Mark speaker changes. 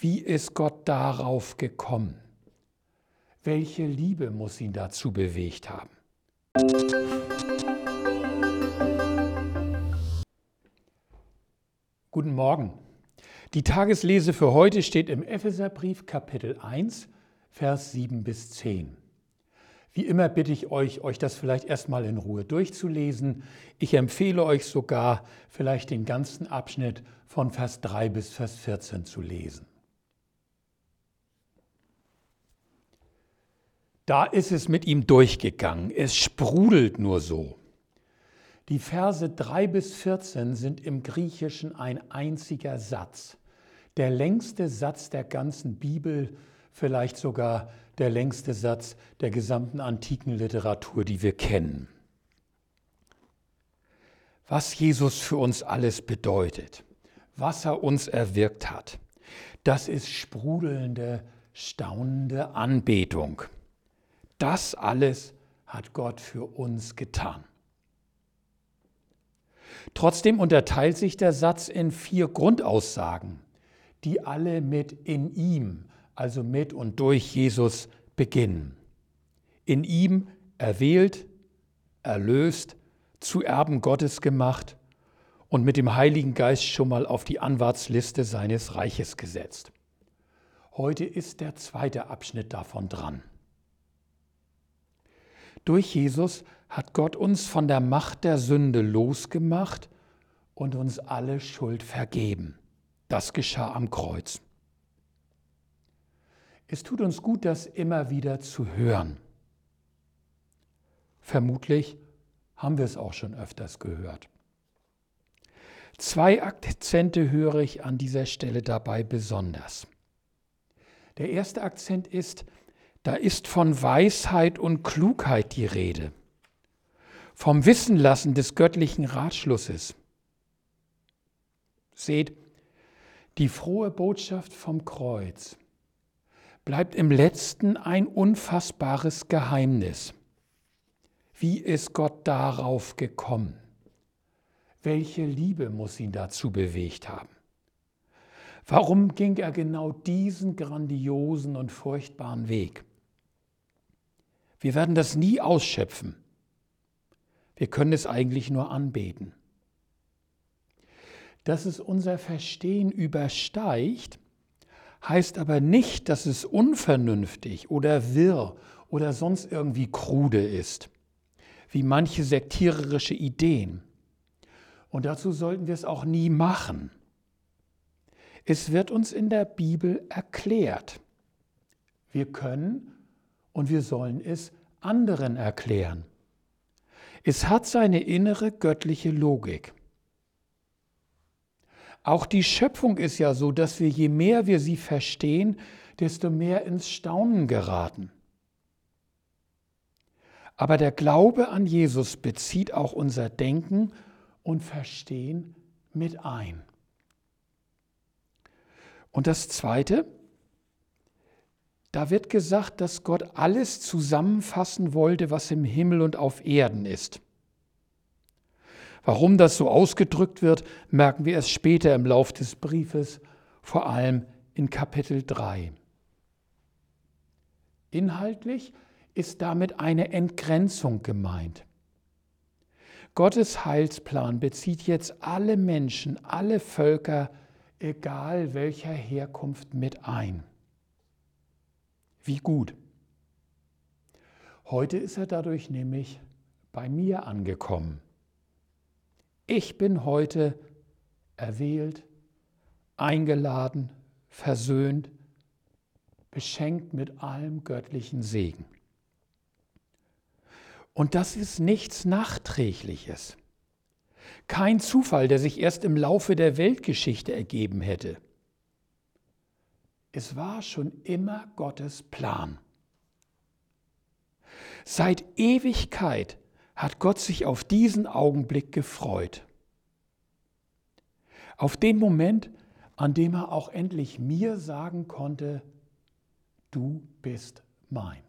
Speaker 1: Wie ist Gott darauf gekommen? Welche Liebe muss ihn dazu bewegt haben? Guten Morgen. Die Tageslese für heute steht im Epheserbrief Kapitel 1, Vers 7 bis 10. Wie immer bitte ich euch, euch das vielleicht erstmal in Ruhe durchzulesen. Ich empfehle euch sogar, vielleicht den ganzen Abschnitt von Vers 3 bis Vers 14 zu lesen. Da ist es mit ihm durchgegangen. Es sprudelt nur so. Die Verse 3 bis 14 sind im Griechischen ein einziger Satz. Der längste Satz der ganzen Bibel, vielleicht sogar der längste Satz der gesamten antiken Literatur, die wir kennen. Was Jesus für uns alles bedeutet, was er uns erwirkt hat, das ist sprudelnde, staunende Anbetung. Das alles hat Gott für uns getan. Trotzdem unterteilt sich der Satz in vier Grundaussagen, die alle mit in ihm, also mit und durch Jesus beginnen. In ihm erwählt, erlöst, zu Erben Gottes gemacht und mit dem Heiligen Geist schon mal auf die Anwartsliste seines Reiches gesetzt. Heute ist der zweite Abschnitt davon dran. Durch Jesus hat Gott uns von der Macht der Sünde losgemacht und uns alle Schuld vergeben. Das geschah am Kreuz. Es tut uns gut, das immer wieder zu hören. Vermutlich haben wir es auch schon öfters gehört. Zwei Akzente höre ich an dieser Stelle dabei besonders. Der erste Akzent ist, da ist von Weisheit und Klugheit die Rede, vom Wissenlassen des göttlichen Ratschlusses. Seht, die frohe Botschaft vom Kreuz bleibt im letzten ein unfassbares Geheimnis. Wie ist Gott darauf gekommen? Welche Liebe muss ihn dazu bewegt haben? Warum ging er genau diesen grandiosen und furchtbaren Weg? Wir werden das nie ausschöpfen. Wir können es eigentlich nur anbeten. Dass es unser Verstehen übersteigt, heißt aber nicht, dass es unvernünftig oder wirr oder sonst irgendwie krude ist, wie manche sektiererische Ideen. Und dazu sollten wir es auch nie machen. Es wird uns in der Bibel erklärt. Wir können und wir sollen es anderen erklären. Es hat seine innere göttliche Logik. Auch die Schöpfung ist ja so, dass wir je mehr wir sie verstehen, desto mehr ins Staunen geraten. Aber der Glaube an Jesus bezieht auch unser Denken und Verstehen mit ein. Und das Zweite, da wird gesagt, dass Gott alles zusammenfassen wollte, was im Himmel und auf Erden ist. Warum das so ausgedrückt wird, merken wir erst später im Lauf des Briefes, vor allem in Kapitel 3. Inhaltlich ist damit eine Entgrenzung gemeint. Gottes Heilsplan bezieht jetzt alle Menschen, alle Völker, egal welcher Herkunft, mit ein. Wie gut. Heute ist er dadurch nämlich bei mir angekommen. Ich bin heute erwählt, eingeladen, versöhnt, beschenkt mit allem göttlichen Segen. Und das ist nichts Nachträgliches. Kein Zufall, der sich erst im Laufe der Weltgeschichte ergeben hätte. Es war schon immer Gottes Plan. Seit Ewigkeit hat Gott sich auf diesen Augenblick gefreut. Auf den Moment, an dem er auch endlich mir sagen konnte, du bist mein.